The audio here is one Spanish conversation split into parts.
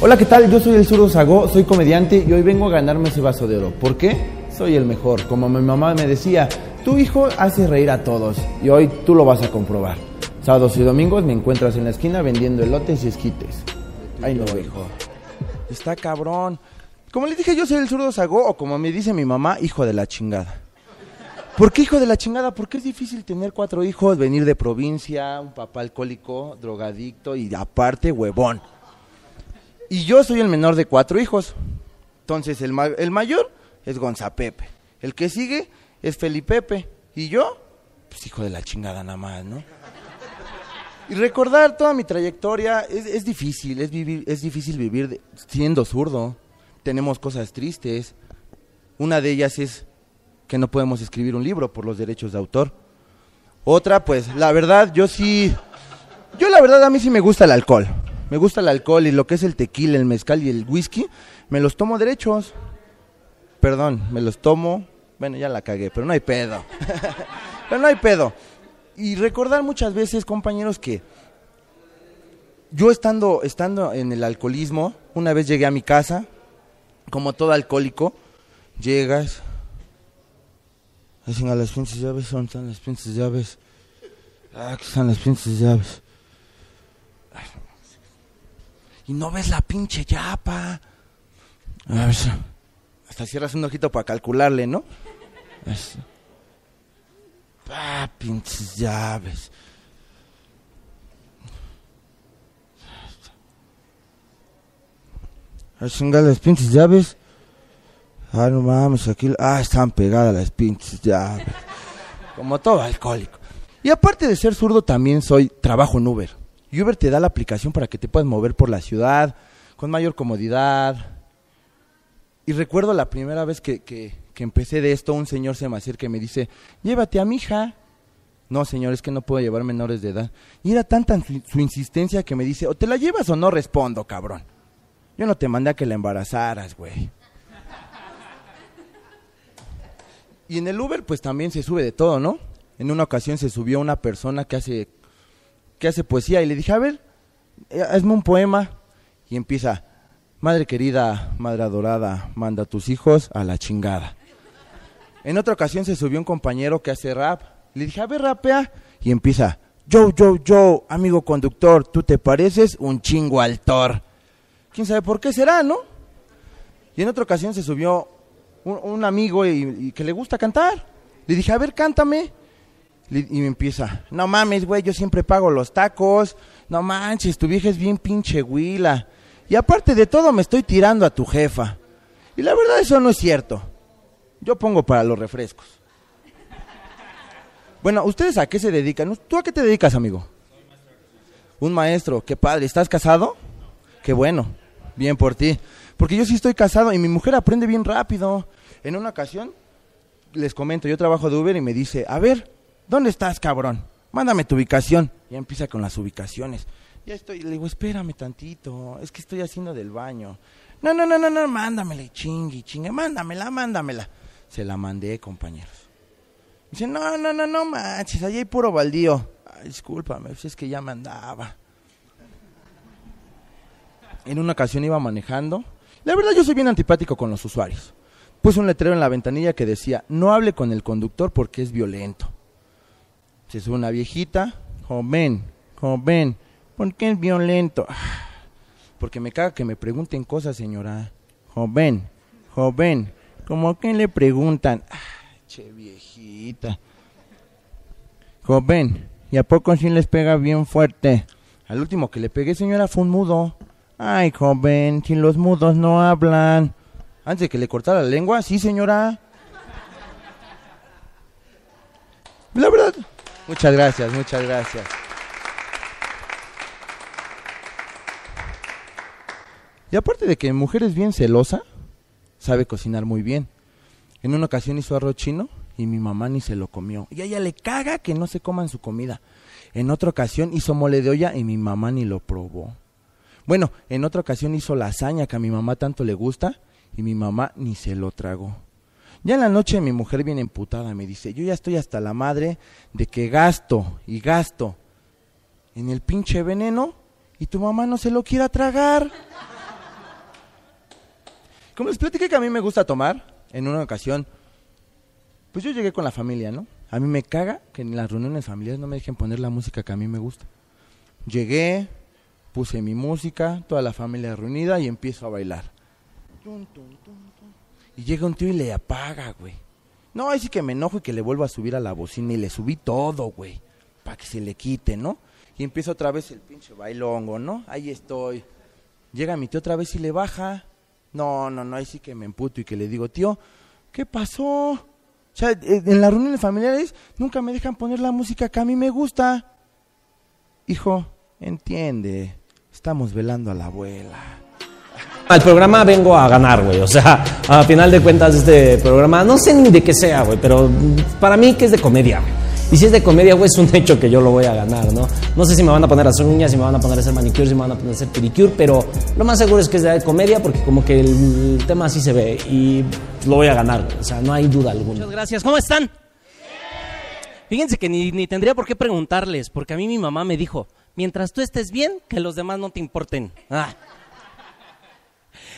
Hola, ¿qué tal? Yo soy el Zurdo Sagó, soy comediante y hoy vengo a ganarme ese vaso de oro. ¿Por qué? Soy el mejor. Como mi mamá me decía, tu hijo hace reír a todos y hoy tú lo vas a comprobar. Sábados y domingos me encuentras en la esquina vendiendo elotes y esquites. Ay, no, hijo. Está cabrón. Como les dije, yo soy el Zurdo Sagó o como me dice mi mamá, hijo de la chingada. ¿Por qué hijo de la chingada? Porque es difícil tener cuatro hijos, venir de provincia, un papá alcohólico, drogadicto y aparte huevón. Y yo soy el menor de cuatro hijos. Entonces el, ma- el mayor es Gonzapepe. El que sigue es Felipepe. Y yo, pues hijo de la chingada nada más, ¿no? Y recordar toda mi trayectoria es, es difícil, es, vivir, es difícil vivir siendo zurdo. Tenemos cosas tristes. Una de ellas es que no podemos escribir un libro por los derechos de autor. Otra, pues, la verdad, yo sí... Yo la verdad a mí sí me gusta el alcohol. Me gusta el alcohol y lo que es el tequila, el mezcal y el whisky, me los tomo derechos. Perdón, me los tomo. Bueno, ya la cagué, pero no hay pedo. pero no hay pedo. Y recordar muchas veces, compañeros, que yo estando, estando en el alcoholismo, una vez llegué a mi casa, como todo alcohólico, llegas, dicen a las pinches llaves, ¿dónde están las pinches llaves? Ah, aquí están las pinches llaves. Y no ves la pinche llapa. A ver, hasta cierras un ojito para calcularle, ¿no? Eso. Ah, pinches llaves. Ah, chinga, las pinches llaves. Ah, no mames, aquí. Ah, están pegadas las pinches llaves. Como todo alcohólico. Y aparte de ser zurdo, también soy, trabajo en Uber. Y Uber te da la aplicación para que te puedas mover por la ciudad con mayor comodidad. Y recuerdo la primera vez que, que, que empecé de esto, un señor se me acerca y me dice, llévate a mi hija. No, señor, es que no puedo llevar menores de edad. Y era tanta su, su insistencia que me dice, o te la llevas o no respondo, cabrón. Yo no te mandé a que la embarazaras, güey. Y en el Uber, pues también se sube de todo, ¿no? En una ocasión se subió una persona que hace, que hace poesía y le dije, a ver, eh, hazme un poema. Y empieza, madre querida, madre adorada, manda a tus hijos a la chingada. En otra ocasión se subió un compañero que hace rap. Le dije, a ver, rapea. Y empieza, yo, yo, yo, amigo conductor, tú te pareces un chingo al. ¿Quién sabe por qué será, no? Y en otra ocasión se subió un, un amigo y, y que le gusta cantar. Le dije, a ver, cántame. Y me empieza, no mames, güey, yo siempre pago los tacos. No manches, tu vieja es bien pinche huila. Y aparte de todo, me estoy tirando a tu jefa. Y la verdad, eso no es cierto. Yo pongo para los refrescos. Bueno, ¿ustedes a qué se dedican? ¿Tú a qué te dedicas, amigo? Un maestro, qué padre. ¿Estás casado? Qué bueno, bien por ti. Porque yo sí estoy casado y mi mujer aprende bien rápido. En una ocasión, les comento, yo trabajo de Uber y me dice, a ver, ¿dónde estás, cabrón? Mándame tu ubicación. Ya empieza con las ubicaciones. Ya estoy, le digo, espérame tantito, es que estoy haciendo del baño. No, no, no, no, no, mándamela, chingue, chingue, mándamela, mándamela. Se la mandé, compañeros. Dice, no, no, no, no manches, allí hay puro baldío. Ay, discúlpame, es que ya me andaba. En una ocasión iba manejando. La verdad yo soy bien antipático con los usuarios. Puse un letrero en la ventanilla que decía, no hable con el conductor porque es violento. Se sube una viejita, joven, joven, ¿por qué es violento? Ah, Porque me caga que me pregunten cosas, señora. Joven, joven, ¿cómo que le preguntan? Ah, che viejita. Joven, ¿y a poco sí les pega bien fuerte? Al último que le pegué, señora, fue un mudo. Ay, joven, si los mudos no hablan. Antes de que le cortara la lengua, sí, señora. La verdad. Muchas gracias, muchas gracias. Y aparte de que mujer es bien celosa, sabe cocinar muy bien. En una ocasión hizo arroz chino y mi mamá ni se lo comió. Y a ella le caga que no se coman su comida. En otra ocasión hizo mole de olla y mi mamá ni lo probó. Bueno, en otra ocasión hizo lasaña que a mi mamá tanto le gusta y mi mamá ni se lo tragó. Ya en la noche mi mujer viene emputada me dice, yo ya estoy hasta la madre de que gasto y gasto en el pinche veneno y tu mamá no se lo quiera tragar. como les platiqué que a mí me gusta tomar, en una ocasión, pues yo llegué con la familia, ¿no? A mí me caga que en las reuniones familiares no me dejen poner la música que a mí me gusta. Llegué, puse mi música, toda la familia reunida y empiezo a bailar. Y llega un tío y le apaga, güey. No, ahí sí que me enojo y que le vuelvo a subir a la bocina y le subí todo, güey. Para que se le quite, ¿no? Y empieza otra vez el pinche bailongo, ¿no? Ahí estoy. Llega mi tío otra vez y le baja. No, no, no, ahí sí que me emputo y que le digo, tío, ¿qué pasó? O sea, en las reuniones familiares nunca me dejan poner la música que a mí me gusta. Hijo, entiende, estamos velando a la abuela. Al programa vengo a ganar, güey. O sea, a final de cuentas, este programa, no sé ni de qué sea, güey, pero para mí que es de comedia, güey. Y si es de comedia, güey, es un hecho que yo lo voy a ganar, ¿no? No sé si me van a poner a hacer uñas, si me van a poner a hacer manicure, si me van a poner a hacer pedicure, pero lo más seguro es que es de comedia porque como que el tema así se ve y lo voy a ganar, güey. O sea, no hay duda alguna. Muchas gracias. ¿Cómo están? Fíjense que ni, ni tendría por qué preguntarles, porque a mí mi mamá me dijo, mientras tú estés bien, que los demás no te importen. Ah.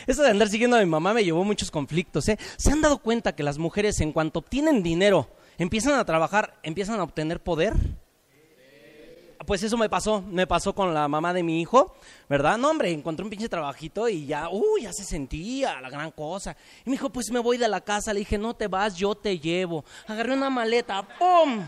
Eso de andar siguiendo a mi mamá me llevó muchos conflictos. ¿eh? ¿Se han dado cuenta que las mujeres en cuanto obtienen dinero, empiezan a trabajar, empiezan a obtener poder? Pues eso me pasó, me pasó con la mamá de mi hijo, ¿verdad? No, hombre, encontré un pinche trabajito y ya, uy, ya se sentía la gran cosa. Y me dijo, pues me voy de la casa. Le dije, no te vas, yo te llevo. Agarré una maleta, ¡pum!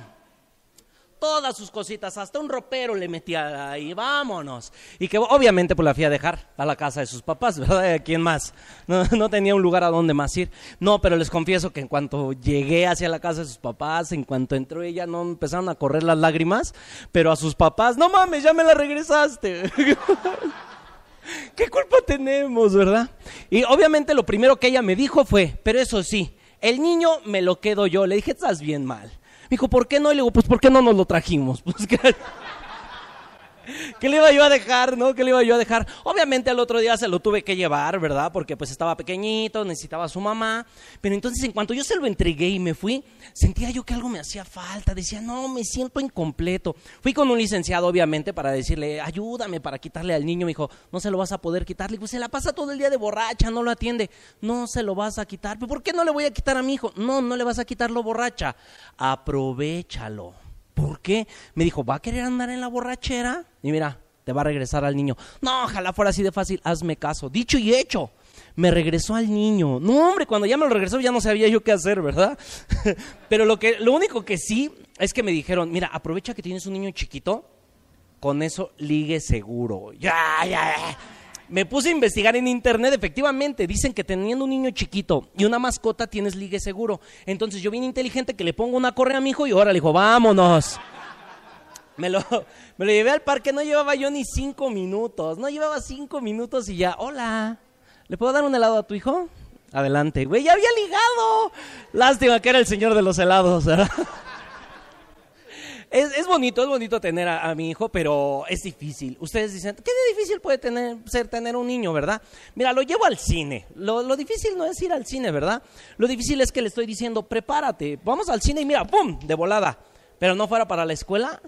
Todas sus cositas, hasta un ropero le metía ahí, vámonos. Y que obviamente pues la fui a dejar a la casa de sus papás, ¿verdad? ¿A quién más? No, no, tenía un lugar a donde más ir. No, pero les confieso que en cuanto llegué hacia la casa de sus papás, en cuanto entró ella, no empezaron a correr las lágrimas, pero a sus papás, no mames, ya me la regresaste. ¿Qué culpa tenemos, verdad? Y obviamente lo primero que ella me dijo fue, pero eso sí, el niño me lo quedo yo. Le dije, estás bien mal. Dijo, ¿por qué no? Y le digo, pues ¿por qué no nos lo trajimos? Pues. ¿Qué le iba yo a dejar, no? ¿Qué le iba yo a dejar? Obviamente al otro día se lo tuve que llevar, ¿verdad? Porque pues estaba pequeñito, necesitaba a su mamá. Pero entonces en cuanto yo se lo entregué y me fui, sentía yo que algo me hacía falta. Decía, no, me siento incompleto. Fui con un licenciado, obviamente, para decirle, ayúdame para quitarle al niño. Me dijo, no se lo vas a poder quitar. Le digo, se la pasa todo el día de borracha, no lo atiende. No se lo vas a quitar. ¿Pero por qué no le voy a quitar a mi hijo? No, no le vas a quitar lo borracha. Aprovechalo. ¿Por qué? Me dijo, ¿va a querer andar en la borrachera? Y mira, te va a regresar al niño. No, ojalá fuera así de fácil, hazme caso. Dicho y hecho, me regresó al niño. No, hombre, cuando ya me lo regresó ya no sabía yo qué hacer, ¿verdad? Pero lo, que, lo único que sí es que me dijeron, mira, aprovecha que tienes un niño chiquito, con eso ligue seguro. Ya, ya, ya. Me puse a investigar en internet, efectivamente, dicen que teniendo un niño chiquito y una mascota tienes ligue seguro. Entonces yo bien inteligente que le pongo una correa a mi hijo y ahora le dijo, vámonos. Me lo, me lo llevé al parque, no llevaba yo ni cinco minutos, no llevaba cinco minutos y ya, hola, ¿le puedo dar un helado a tu hijo? Adelante, güey, ya había ligado. Lástima que era el señor de los helados, ¿verdad? Es, bonito, es bonito tener a, mi hijo, pero es difícil. Ustedes dicen, ¿qué difícil puede tener, ser tener un niño, verdad? Mira, lo llevo al cine. Lo, lo, difícil no es ir al cine, ¿verdad? Lo difícil es que le estoy diciendo, prepárate, vamos al cine y mira, ¡pum! De volada. Pero no fuera para la escuela,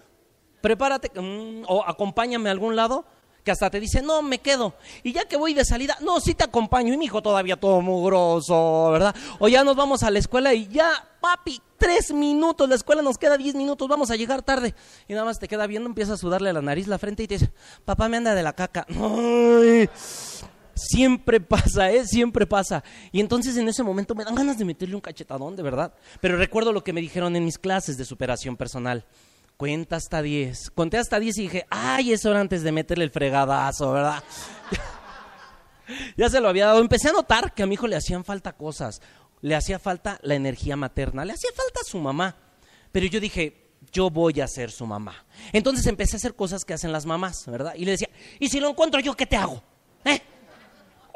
prepárate mm, o acompáñame a algún lado que hasta te dice, no, me quedo. Y ya que voy de salida, no, sí te acompaño. Y mi hijo todavía todo mugroso, ¿verdad? O ya nos vamos a la escuela y ya, papi, tres minutos, la escuela nos queda diez minutos, vamos a llegar tarde. Y nada más te queda viendo, empieza a sudarle la nariz, la frente y te dice, papá me anda de la caca. Siempre pasa, ¿eh? Siempre pasa. Y entonces en ese momento me dan ganas de meterle un cachetadón, de verdad. Pero recuerdo lo que me dijeron en mis clases de superación personal cuenta hasta 10. Conté hasta 10 y dije, ay, eso era antes de meterle el fregadazo, ¿verdad? ya se lo había dado. Empecé a notar que a mi hijo le hacían falta cosas. Le hacía falta la energía materna, le hacía falta su mamá. Pero yo dije, yo voy a ser su mamá. Entonces empecé a hacer cosas que hacen las mamás, ¿verdad? Y le decía, ¿y si lo encuentro yo, qué te hago? ¿Eh?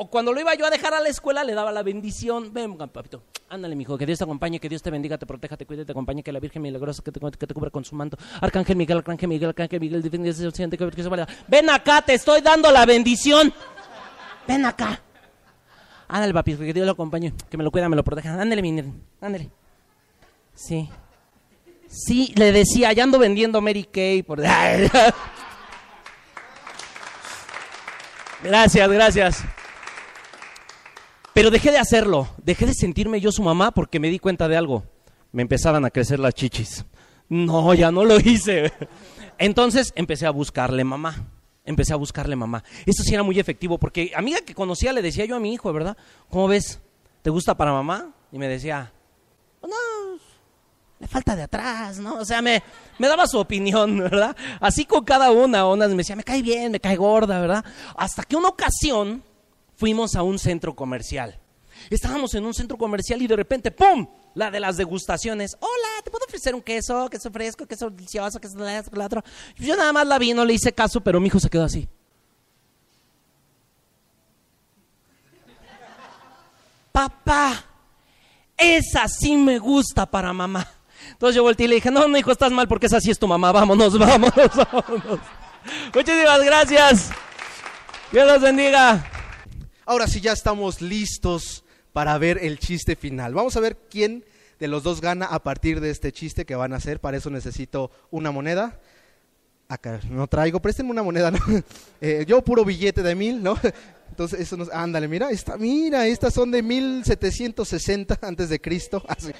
o cuando lo iba yo a dejar a la escuela, le daba la bendición. Ven, papito, ándale, mijo, que Dios te acompañe, que Dios te bendiga, te proteja, te cuide, te acompañe, que la Virgen milagrosa que te, que te cubra con su manto. Arcángel Miguel, Arcángel Miguel, Arcángel Miguel, que Ven acá, te estoy dando la bendición. Ven acá. Ándale, papito, que Dios lo acompañe, que me lo cuida, me lo proteja. Ándale, mi ándale. Sí. Sí, le decía, ya ando vendiendo Mary Kay por... Gracias, gracias. Pero dejé de hacerlo, dejé de sentirme yo su mamá porque me di cuenta de algo. Me empezaban a crecer las chichis. No, ya no lo hice. Entonces empecé a buscarle mamá. Empecé a buscarle mamá. Esto sí era muy efectivo porque amiga que conocía le decía yo a mi hijo, ¿verdad? ¿Cómo ves? ¿Te gusta para mamá? Y me decía, no, le falta de atrás, ¿no? O sea, me, daba su opinión, ¿verdad? Así con cada una, unas me decía, me cae bien, me cae gorda, ¿verdad? Hasta que una ocasión fuimos a un centro comercial. Estábamos en un centro comercial y de repente, ¡pum! La de las degustaciones. Hola, ¿te puedo ofrecer un queso? Queso fresco, queso delicioso, queso de la otro. Yo nada más la vi, no le hice caso, pero mi hijo se quedó así. Papá, esa sí me gusta para mamá. Entonces yo volteé y le dije, no, hijo, estás mal porque esa sí es tu mamá. Vámonos, vámonos, vámonos. Muchísimas gracias. Dios los bendiga. Ahora sí ya estamos listos para ver el chiste final. Vamos a ver quién de los dos gana a partir de este chiste que van a hacer. Para eso necesito una moneda. Acá no traigo, préstenme una moneda, ¿no? Eh, yo puro billete de mil, ¿no? Entonces, eso nos, ándale, mira, esta, mira, estas son de 1760 antes de Cristo. Así.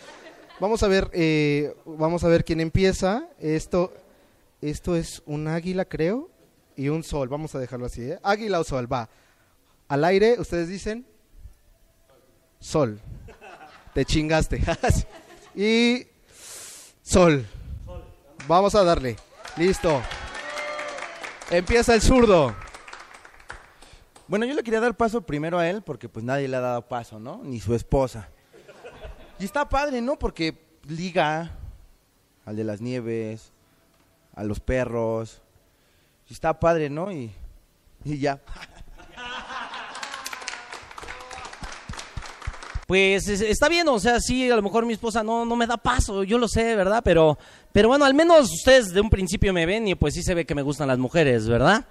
Vamos a ver, eh, vamos a ver quién empieza. Esto, esto es un águila, creo, y un sol. Vamos a dejarlo así, ¿eh? Águila o sol, va. Al aire, ustedes dicen sol. Te chingaste. y sol. Vamos a darle. Listo. Empieza el zurdo. Bueno, yo le quería dar paso primero a él porque pues nadie le ha dado paso, ¿no? Ni su esposa. Y está padre, ¿no? Porque liga al de las nieves, a los perros. Y está padre, ¿no? Y, y ya. Pues está bien, o sea, sí, a lo mejor mi esposa no, no me da paso, yo lo sé, ¿verdad? Pero, pero bueno, al menos ustedes de un principio me ven y pues sí se ve que me gustan las mujeres, ¿verdad?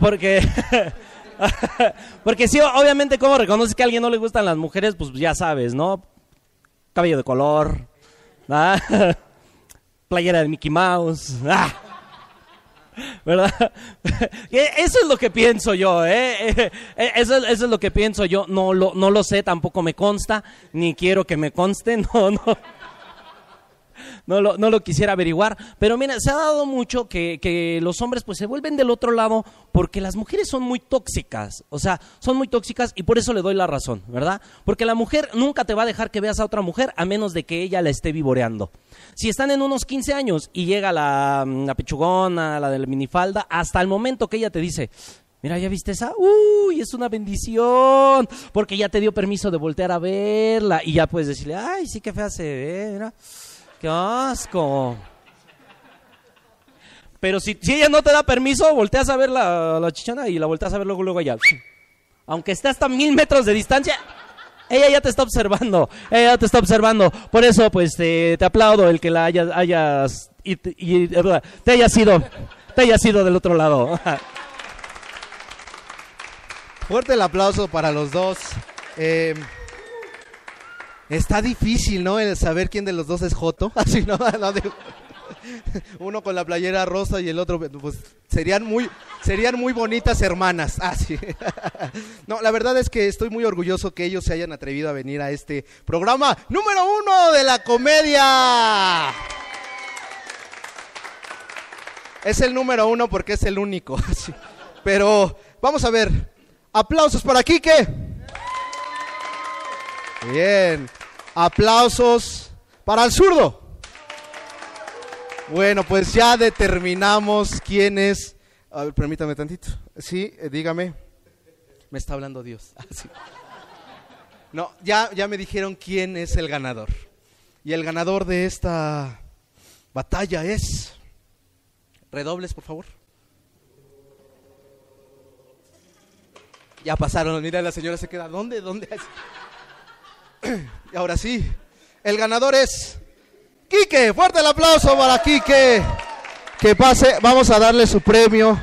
Porque, porque sí, obviamente, como reconoces que a alguien no le gustan las mujeres, pues ya sabes, ¿no? Cabello de color. Playera de Mickey Mouse. ¿verdad? Eso es lo que pienso yo, ¿eh? Eso, eso, es lo que pienso yo. No lo, no lo sé, tampoco me consta, ni quiero que me conste, no, no no lo, no lo quisiera averiguar. Pero mira, se ha dado mucho que, que, los hombres pues se vuelven del otro lado porque las mujeres son muy tóxicas. O sea, son muy tóxicas y por eso le doy la razón, ¿verdad? Porque la mujer nunca te va a dejar que veas a otra mujer a menos de que ella la esté vivoreando. Si están en unos 15 años y llega la, la pechugona, la de la minifalda, hasta el momento que ella te dice, Mira, ¿ya viste esa? Uy, es una bendición. Porque ya te dio permiso de voltear a verla. Y ya puedes decirle, ay, sí que fea se ve, mira. ¡Qué asco! Pero si, si, ella no te da permiso, volteas a ver la, la chichona y la volteas a ver luego, luego allá. Aunque esté hasta mil metros de distancia, ella ya te está observando. Ella te está observando. Por eso, pues, te, te aplaudo el que la hayas, hayas y, y, te hayas ido, te hayas ido del otro lado. Fuerte el aplauso para los dos. Eh, Está difícil, ¿no? El saber quién de los dos es Joto. Así, ¿no? Uno con la playera rosa y el otro, pues serían muy, serían muy bonitas hermanas. Así. No, la verdad es que estoy muy orgulloso que ellos se hayan atrevido a venir a este programa número uno de la comedia. Es el número uno porque es el único. Pero vamos a ver. Aplausos para Quique. Bien. Aplausos para el zurdo. Bueno, pues ya determinamos quién es. A ver, permítame tantito. Sí, eh, dígame. Me está hablando Dios. Ah, no, ya, ya me dijeron quién es el ganador. Y el ganador de esta batalla es... Redobles, por favor. Ya pasaron, mira, la señora se queda. ¿Dónde? ¿Dónde? Y ahora sí, el ganador es Quique. Fuerte el aplauso para Quique. Que pase, vamos a darle su premio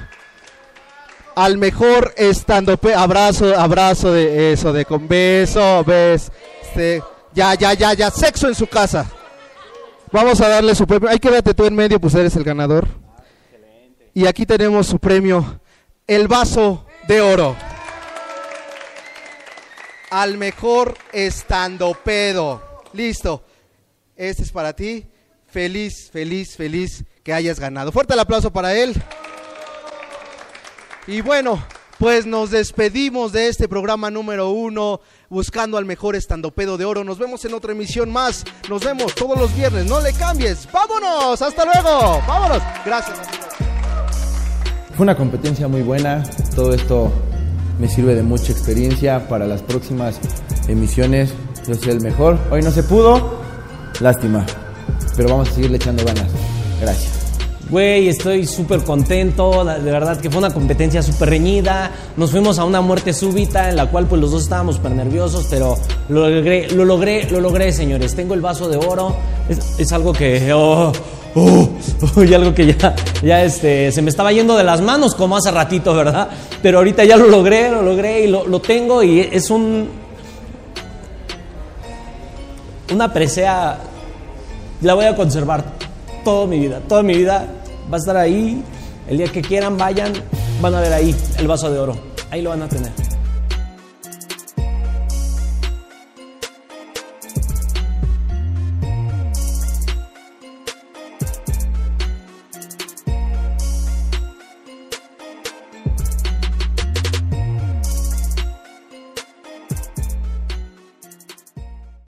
al mejor estando abrazo, abrazo de eso, de con beso, ves, este, ya, ya, ya, ya, sexo en su casa. Vamos a darle su premio. Que verte tú en medio, pues eres el ganador. Y aquí tenemos su premio, el vaso de oro. Al mejor estandopedo. Listo. Este es para ti. Feliz, feliz, feliz que hayas ganado. Fuerte el aplauso para él. Y bueno, pues nos despedimos de este programa número uno, buscando al mejor estandopedo de oro. Nos vemos en otra emisión más. Nos vemos todos los viernes. No le cambies. Vámonos. Hasta luego. Vámonos. Gracias. Fue una competencia muy buena. Todo esto me sirve de mucha experiencia para las próximas emisiones. Yo soy el mejor. Hoy no se pudo. Lástima. Pero vamos a seguirle echando ganas. Gracias. Güey, estoy súper contento, de verdad que fue una competencia súper reñida, nos fuimos a una muerte súbita en la cual pues los dos estábamos súper nerviosos, pero lo logré, lo logré, lo logré, señores, tengo el vaso de oro, es, algo que, oh, oh, y algo que ya, ya este, se me estaba yendo de las manos como hace ratito, ¿verdad? Pero ahorita ya lo logré, lo logré y lo, lo tengo y es un, una presea, la voy a conservar toda mi vida, toda mi vida va a estar ahí. El día que quieran, vayan, van a ver ahí el vaso de oro. Ahí lo van a tener.